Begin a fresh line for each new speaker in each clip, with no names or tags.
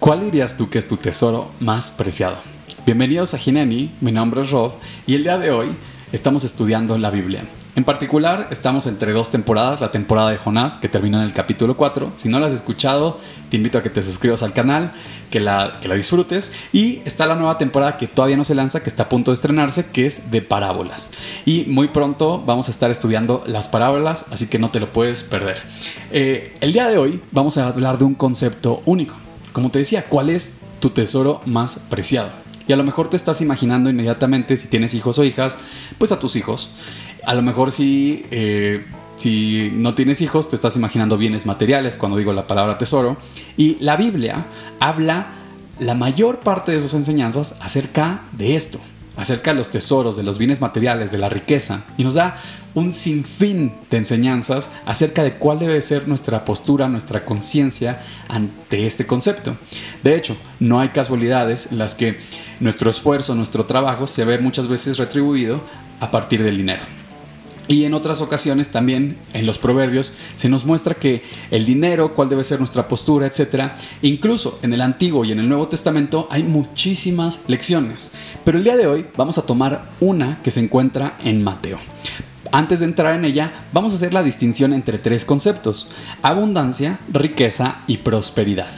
¿Cuál dirías tú que es tu tesoro más preciado? Bienvenidos a Gineni, mi nombre es Rob y el día de hoy estamos estudiando la Biblia. En particular, estamos entre dos temporadas, la temporada de Jonás, que terminó en el capítulo 4. Si no la has escuchado, te invito a que te suscribas al canal, que la, que la disfrutes. Y está la nueva temporada que todavía no se lanza, que está a punto de estrenarse, que es de parábolas. Y muy pronto vamos a estar estudiando las parábolas, así que no te lo puedes perder. Eh, el día de hoy vamos a hablar de un concepto único. Como te decía, ¿cuál es tu tesoro más preciado? Y a lo mejor te estás imaginando inmediatamente, si tienes hijos o hijas, pues a tus hijos. A lo mejor si, eh, si no tienes hijos, te estás imaginando bienes materiales cuando digo la palabra tesoro. Y la Biblia habla la mayor parte de sus enseñanzas acerca de esto, acerca de los tesoros, de los bienes materiales, de la riqueza, y nos da un sinfín de enseñanzas acerca de cuál debe ser nuestra postura, nuestra conciencia ante este concepto. De hecho, no hay casualidades en las que nuestro esfuerzo, nuestro trabajo se ve muchas veces retribuido a partir del dinero. Y en otras ocasiones también en los proverbios se nos muestra que el dinero, cuál debe ser nuestra postura, etc. Incluso en el Antiguo y en el Nuevo Testamento hay muchísimas lecciones. Pero el día de hoy vamos a tomar una que se encuentra en Mateo. Antes de entrar en ella, vamos a hacer la distinción entre tres conceptos, abundancia, riqueza y prosperidad.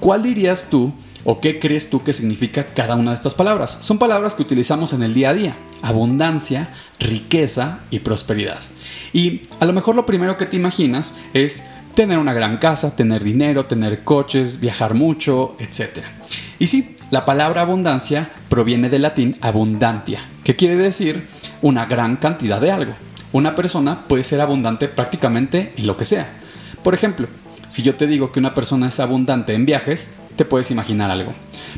¿Cuál dirías tú o qué crees tú que significa cada una de estas palabras? Son palabras que utilizamos en el día a día, abundancia, riqueza y prosperidad. Y a lo mejor lo primero que te imaginas es tener una gran casa, tener dinero, tener coches, viajar mucho, etc. Y sí, la palabra abundancia proviene del latín abundantia, que quiere decir una gran cantidad de algo. Una persona puede ser abundante prácticamente en lo que sea. Por ejemplo, si yo te digo que una persona es abundante en viajes, te puedes imaginar algo.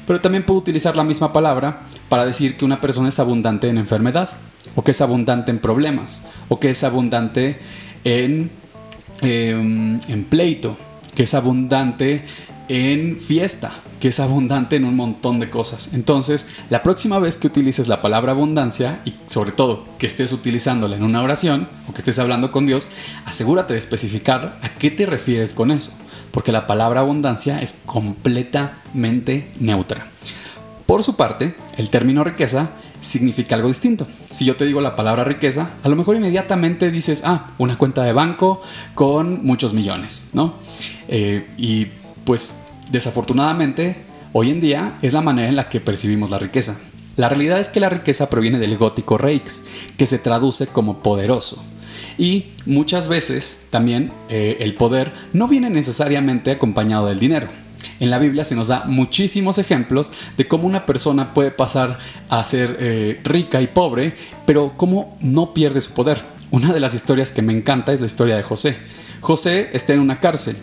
Pero también puedo utilizar la misma palabra para decir que una persona es abundante en enfermedad, o que es abundante en problemas, o que es abundante en, em, en pleito, que es abundante en fiesta, que es abundante en un montón de cosas. Entonces, la próxima vez que utilices la palabra abundancia y sobre todo que estés utilizándola en una oración o que estés hablando con Dios, asegúrate de especificar a qué te refieres con eso, porque la palabra abundancia es completamente neutra. Por su parte, el término riqueza significa algo distinto. Si yo te digo la palabra riqueza, a lo mejor inmediatamente dices, ah, una cuenta de banco con muchos millones, ¿no? Eh, y pues desafortunadamente hoy en día es la manera en la que percibimos la riqueza. La realidad es que la riqueza proviene del gótico reix, que se traduce como poderoso. Y muchas veces también eh, el poder no viene necesariamente acompañado del dinero. En la Biblia se nos da muchísimos ejemplos de cómo una persona puede pasar a ser eh, rica y pobre, pero cómo no pierde su poder. Una de las historias que me encanta es la historia de José. José está en una cárcel,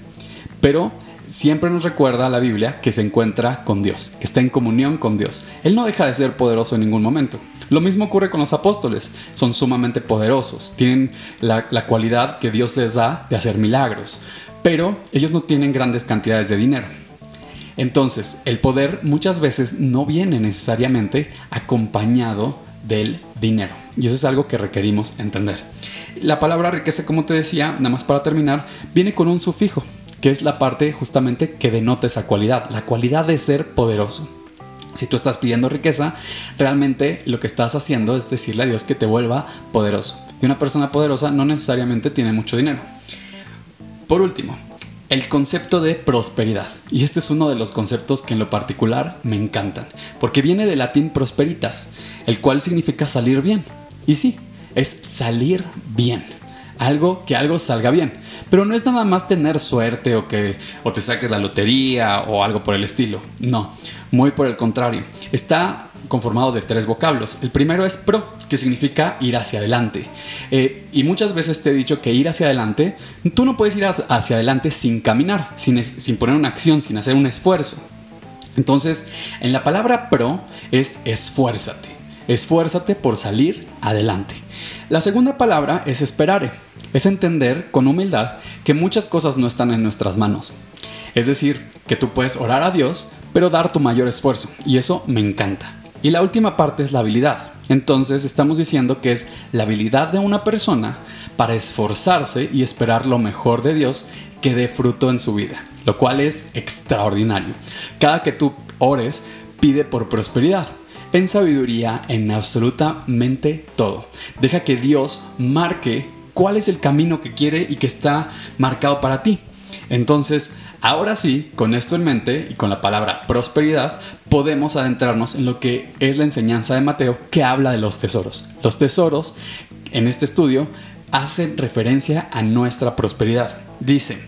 pero siempre nos recuerda la Biblia que se encuentra con Dios, que está en comunión con Dios. Él no deja de ser poderoso en ningún momento. Lo mismo ocurre con los apóstoles, son sumamente poderosos, tienen la, la cualidad que Dios les da de hacer milagros, pero ellos no tienen grandes cantidades de dinero. Entonces, el poder muchas veces no viene necesariamente acompañado del dinero. Y eso es algo que requerimos entender. La palabra riqueza, como te decía, nada más para terminar, viene con un sufijo que es la parte justamente que denota esa cualidad, la cualidad de ser poderoso. Si tú estás pidiendo riqueza, realmente lo que estás haciendo es decirle a Dios que te vuelva poderoso. Y una persona poderosa no necesariamente tiene mucho dinero. Por último, el concepto de prosperidad. Y este es uno de los conceptos que en lo particular me encantan, porque viene del latín prosperitas, el cual significa salir bien. Y sí, es salir bien algo que algo salga bien. Pero no es nada más tener suerte o que o te saques la lotería o algo por el estilo. No, muy por el contrario. Está conformado de tres vocablos. El primero es pro, que significa ir hacia adelante. Eh, y muchas veces te he dicho que ir hacia adelante, tú no puedes ir hacia adelante sin caminar, sin, sin poner una acción, sin hacer un esfuerzo. Entonces, en la palabra pro es esfuérzate. Esfuérzate por salir adelante. La segunda palabra es esperare es entender con humildad que muchas cosas no están en nuestras manos. Es decir, que tú puedes orar a Dios, pero dar tu mayor esfuerzo. Y eso me encanta. Y la última parte es la habilidad. Entonces estamos diciendo que es la habilidad de una persona para esforzarse y esperar lo mejor de Dios que dé fruto en su vida. lo cual es extraordinario. Cada que tú ores, pide por prosperidad en sabiduría, en absolutamente todo. Deja que Dios marque cuál es el camino que quiere y que está marcado para ti. Entonces, ahora sí, con esto en mente y con la palabra prosperidad, podemos adentrarnos en lo que es la enseñanza de Mateo que habla de los tesoros. Los tesoros, en este estudio, hacen referencia a nuestra prosperidad. Dice,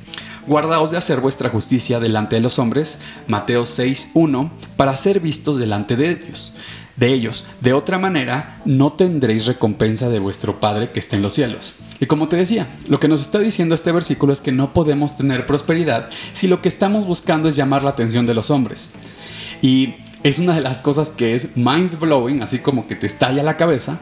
guardaos de hacer vuestra justicia delante de los hombres, Mateo 6.1, para ser vistos delante de ellos de ellos. De otra manera, no tendréis recompensa de vuestro Padre que está en los cielos. Y como te decía, lo que nos está diciendo este versículo es que no podemos tener prosperidad si lo que estamos buscando es llamar la atención de los hombres. Y es una de las cosas que es mind blowing, así como que te estalla la cabeza,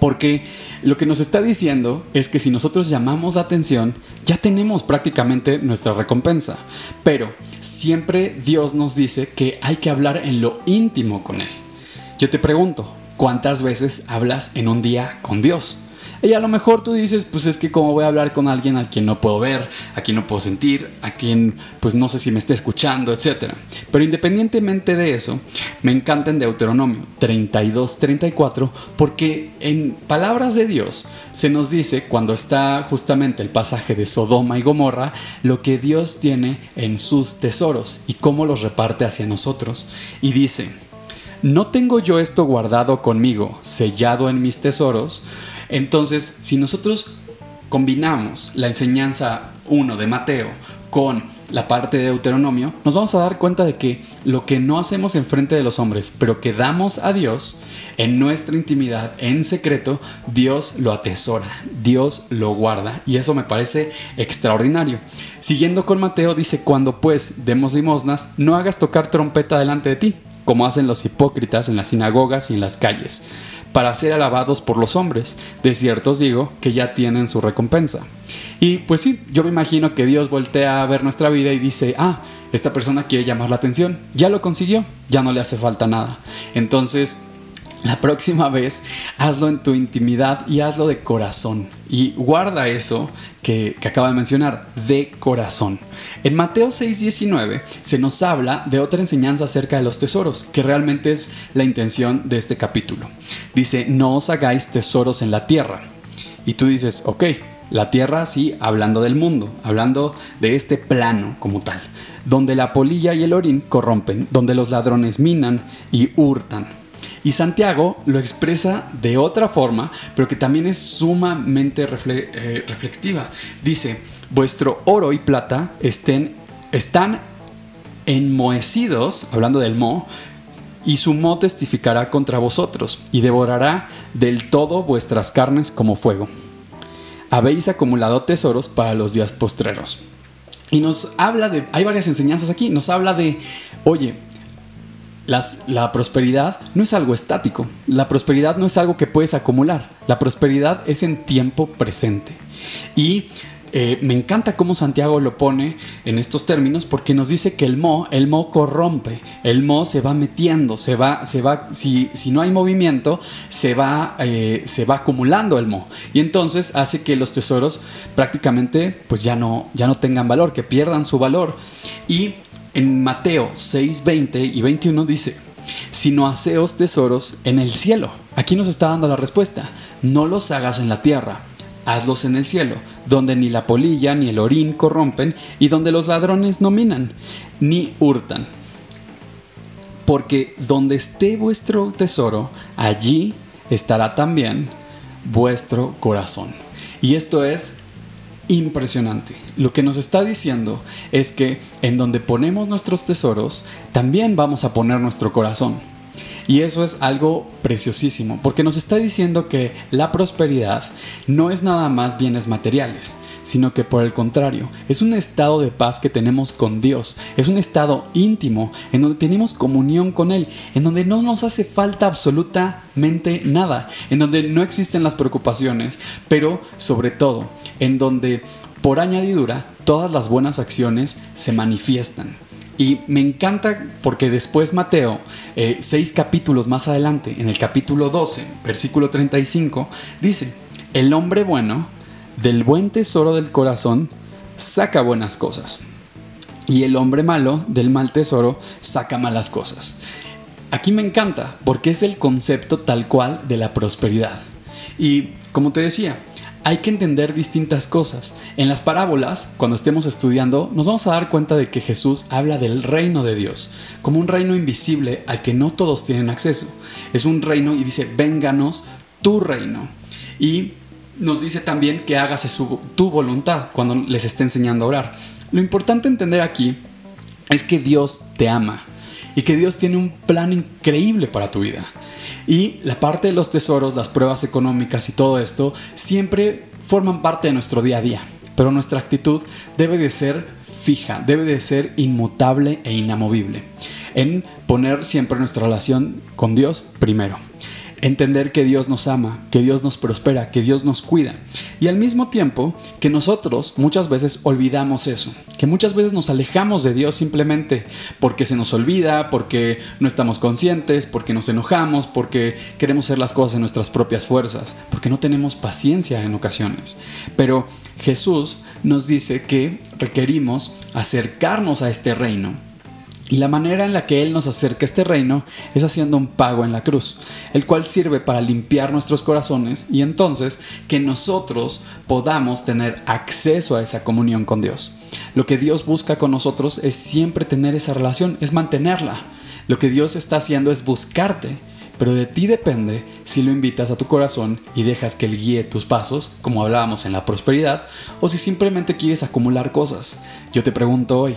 porque lo que nos está diciendo es que si nosotros llamamos la atención, ya tenemos prácticamente nuestra recompensa. Pero siempre Dios nos dice que hay que hablar en lo íntimo con Él. Yo te pregunto, ¿cuántas veces hablas en un día con Dios? Y a lo mejor tú dices, pues es que como voy a hablar con alguien a quien no puedo ver, a quien no puedo sentir, a quien pues no sé si me está escuchando, etc. Pero independientemente de eso, me encanta en Deuteronomio 32, 34, porque en palabras de Dios se nos dice, cuando está justamente el pasaje de Sodoma y Gomorra, lo que Dios tiene en sus tesoros y cómo los reparte hacia nosotros. Y dice, ¿no tengo yo esto guardado conmigo, sellado en mis tesoros? Entonces, si nosotros combinamos la enseñanza 1 de Mateo con la parte de Deuteronomio, nos vamos a dar cuenta de que lo que no hacemos en frente de los hombres, pero que damos a Dios en nuestra intimidad, en secreto, Dios lo atesora, Dios lo guarda. Y eso me parece extraordinario. Siguiendo con Mateo, dice, cuando pues demos limosnas, no hagas tocar trompeta delante de ti como hacen los hipócritas en las sinagogas y en las calles, para ser alabados por los hombres. De cierto os digo que ya tienen su recompensa. Y pues sí, yo me imagino que Dios voltea a ver nuestra vida y dice, ah, esta persona quiere llamar la atención, ya lo consiguió, ya no le hace falta nada. Entonces, la próxima vez, hazlo en tu intimidad y hazlo de corazón. Y guarda eso que, acaba de mencionar, de corazón. En Mateo 6:19 se nos habla de otra enseñanza acerca de los tesoros, que realmente es la intención de este capítulo. Dice, no os hagáis tesoros en la tierra. Y tú dices, ok, la tierra sí, hablando del mundo, hablando de este plano como tal, donde la polilla y el orín corrompen, donde los ladrones minan y hurtan y Santiago lo expresa de otra forma, pero que también es sumamente eh, reflexiva. Dice, vuestro oro y plata estén, están enmohecidos, hablando del mo, y su mo testificará contra vosotros, y devorará del todo vuestras carnes como fuego. Habéis acumulado tesoros para los días postreros. Y nos habla de, hay varias enseñanzas aquí, nos habla de, oye, la prosperidad no es algo estático, la prosperidad no es algo que puedes acumular, la prosperidad es en tiempo presente. Y eh, me encanta cómo Santiago lo pone en estos términos porque nos dice que el mo, el mo corrompe, el mo se va metiendo, se va, se va, si, si no hay movimiento, se va, eh, se va acumulando el mo. Y entonces hace que los tesoros prácticamente pues ya no, ya no tengan valor, que pierdan su valor. Y en Mateo 6, 20 y 21 dice, sino haceos tesoros en el cielo. Aquí nos está dando la respuesta. No los hagas en la tierra, hazlos en el cielo, donde ni la polilla ni el orín corrompen y donde los ladrones no minan, ni hurtan. Porque donde esté vuestro tesoro, allí estará también vuestro corazón. Y esto es impresionante. Lo que nos está diciendo es que en donde ponemos nuestros tesoros, también vamos a poner nuestro corazón. Y eso es algo preciosísimo, porque nos está diciendo que la prosperidad no es nada más bienes materiales, sino que por el contrario, es un estado de paz que tenemos con Dios, es un estado íntimo en donde tenemos comunión con Él, en donde no nos hace falta absolutamente nada, en donde no existen las preocupaciones, pero sobre todo, en donde por añadidura todas las buenas acciones se manifiestan. Y me encanta porque después Mateo, eh, seis capítulos más adelante, en el capítulo 12, versículo 35, dice, el hombre bueno del buen tesoro del corazón saca buenas cosas. y el hombre malo del mal tesoro saca malas cosas. Aquí me encanta porque es el concepto tal cual de la prosperidad. Y como te decía, hay que entender distintas cosas. En las parábolas, cuando estemos estudiando, nos vamos a dar cuenta de que Jesús habla del reino de Dios, como un reino invisible al que no todos tienen acceso. Es un reino y dice, vénganos tu reino. Y nos dice también que hágase tu voluntad cuando les esté enseñando a orar. Lo importante entender aquí es que Dios te ama y que Dios tiene un plan increíble para tu vida. Y la parte de los tesoros, las pruebas económicas y todo esto siempre forman parte de nuestro día a día. Pero nuestra actitud debe de ser fija, debe de ser inmutable e inamovible. En poner siempre nuestra relación con Dios primero entender que Dios nos ama, que Dios nos prospera, que Dios nos cuida. Y al mismo tiempo que nosotros muchas veces olvidamos eso, que muchas veces nos alejamos de Dios simplemente porque se nos olvida, porque no estamos conscientes, porque nos enojamos, porque queremos hacer las cosas en nuestras propias fuerzas, porque no tenemos paciencia en ocasiones. Pero Jesús nos dice que requerimos acercarnos a este reino y la manera en la que Él nos acerca a este reino es haciendo un pago en la cruz, el cual sirve para limpiar nuestros corazones y entonces que nosotros podamos tener acceso a esa comunión con Dios. Lo que Dios busca con nosotros es siempre tener esa relación, es mantenerla. Lo que Dios está haciendo es buscarte, pero de ti depende si lo invitas a tu corazón y dejas que Él guíe tus pasos, como hablábamos en la prosperidad, o si simplemente quieres acumular cosas. Yo te pregunto hoy,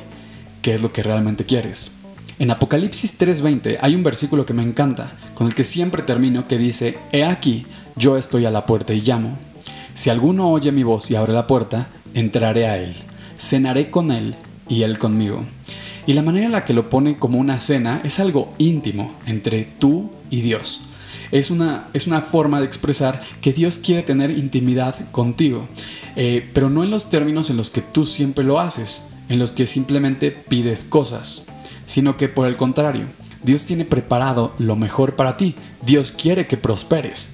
qué es lo que realmente quieres. En Apocalipsis 3:20 hay un versículo que me encanta, con el que siempre termino, que dice, He aquí, yo estoy a la puerta y llamo. Si alguno oye mi voz y abre la puerta, entraré a él, cenaré con él y él conmigo. Y la manera en la que lo pone como una cena es algo íntimo entre tú y Dios. Es una, es una forma de expresar que Dios quiere tener intimidad contigo, eh, pero no en los términos en los que tú siempre lo haces en los que simplemente pides cosas, sino que por el contrario, Dios tiene preparado lo mejor para ti. Dios quiere que prosperes,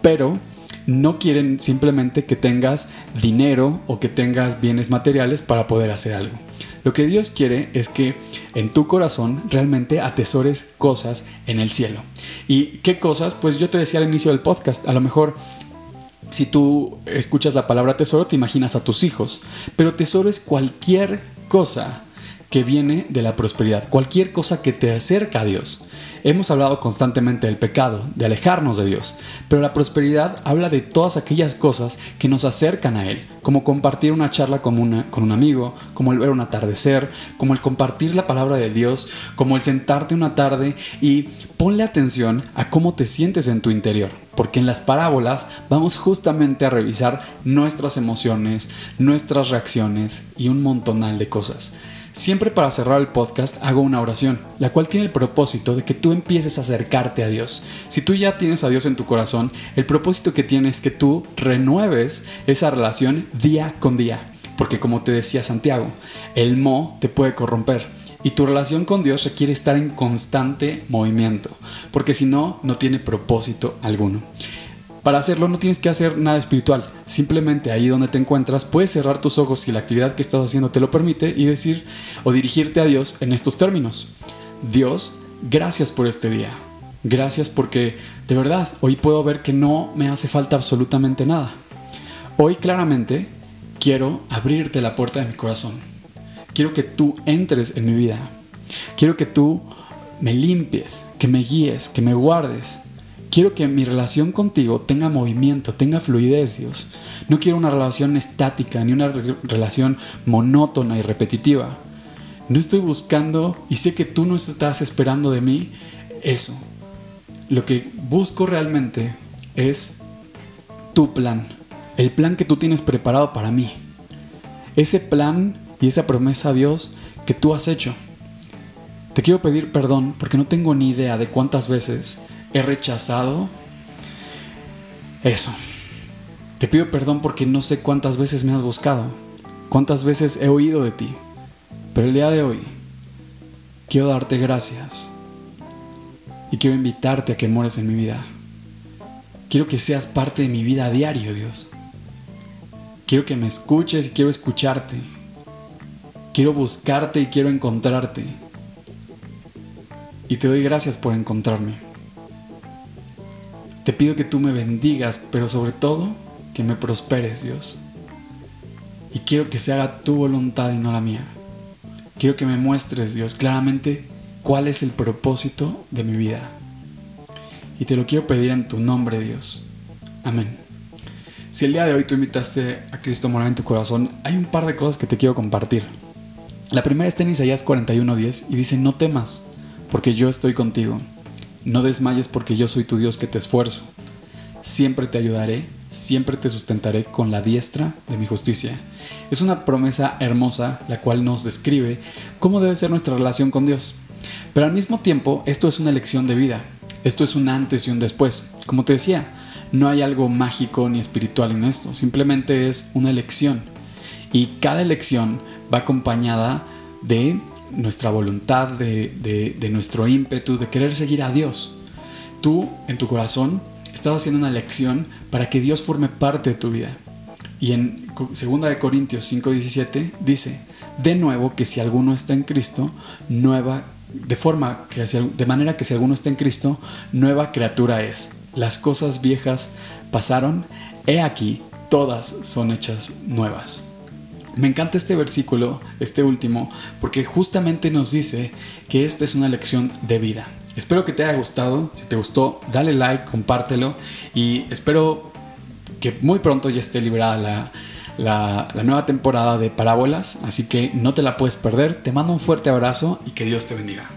pero no quieren simplemente que tengas dinero o que tengas bienes materiales para poder hacer algo. Lo que Dios quiere es que en tu corazón realmente atesores cosas en el cielo. ¿Y qué cosas? Pues yo te decía al inicio del podcast, a lo mejor si tú escuchas la palabra tesoro, te imaginas a tus hijos. Pero tesoro es cualquier cosa que viene de la prosperidad, cualquier cosa que te acerca a Dios. Hemos hablado constantemente del pecado, de alejarnos de Dios, pero la prosperidad habla de todas aquellas cosas que nos acercan a Él, como compartir una charla con, una, con un amigo, como el ver un atardecer, como el compartir la palabra de Dios, como el sentarte una tarde y ponle atención a cómo te sientes en tu interior, porque en las parábolas vamos justamente a revisar nuestras emociones, nuestras reacciones y un montonal de cosas. Siempre para cerrar el podcast hago una oración, la cual tiene el propósito de que tú empieces a acercarte a Dios. Si tú ya tienes a Dios en tu corazón, el propósito que tiene es que tú renueves esa relación día con día. Porque como te decía Santiago, el mo te puede corromper. Y tu relación con Dios requiere estar en constante movimiento, porque si no, no tiene propósito alguno. Para hacerlo no tienes que hacer nada espiritual, simplemente ahí donde te encuentras puedes cerrar tus ojos si la actividad que estás haciendo te lo permite y decir o dirigirte a Dios en estos términos. Dios, gracias por este día. Gracias porque de verdad hoy puedo ver que no me hace falta absolutamente nada. Hoy claramente quiero abrirte la puerta de mi corazón. Quiero que tú entres en mi vida. Quiero que tú me limpies, que me guíes, que me guardes, Quiero que mi relación contigo tenga movimiento, tenga fluidez, Dios. No quiero una relación estática ni una relación monótona y repetitiva. No estoy buscando y sé que tú no estás esperando de mí eso. Lo que busco realmente es tu plan, el plan que tú tienes preparado para mí. Ese plan y esa promesa, Dios, que tú has hecho. Te quiero pedir perdón porque no tengo ni idea de cuántas veces he rechazado eso. Te pido perdón porque no sé cuántas veces me has buscado, cuántas veces he oído de ti, pero el día de hoy quiero darte gracias y quiero invitarte a que mores en mi vida. Quiero que seas parte de mi vida a diario, Dios. Quiero que me escuches y quiero escucharte. Quiero buscarte y quiero encontrarte. Y te doy gracias por encontrarme. Te pido que tú me bendigas, pero sobre todo que me prosperes, Dios. Y quiero que se haga tu voluntad y no la mía. Quiero que me muestres, Dios, claramente cuál es el propósito de mi vida. Y te lo quiero pedir en tu nombre, Dios. Amén. Si el día de hoy tú invitaste a Cristo a morar en tu corazón, hay un par de cosas que te quiero compartir. La primera está en Isaías 41:10 y dice, no temas, porque yo estoy contigo. No desmayes porque yo soy tu Dios que te esfuerzo. Siempre te ayudaré, siempre te sustentaré con la diestra de mi justicia. Es una promesa hermosa la cual nos describe cómo debe ser nuestra relación con Dios. Pero al mismo tiempo, esto es una elección de vida. Esto es un antes y un después. Como te decía, no hay algo mágico ni espiritual en esto. Simplemente es una elección. Y cada elección va acompañada de nuestra voluntad, de, nuestro ímpetu, de querer seguir a Dios. Tú, en tu corazón, estás haciendo una elección para que Dios forme parte de tu vida. Y en 2 de Corintios 5:17 dice, de nuevo que si alguno está en Cristo, nueva de forma que de manera que si alguno está en Cristo, nueva criatura es. Las cosas viejas pasaron, he aquí, todas son hechas nuevas. Me encanta este versículo, este último, porque justamente nos dice que esta es una lección de vida. Espero que te haya gustado. Si te gustó, dale like, compártelo y espero que muy pronto ya esté liberada la, la nueva temporada de Parábolas. Así que no te la puedes perder. Te mando un fuerte abrazo y que Dios te bendiga.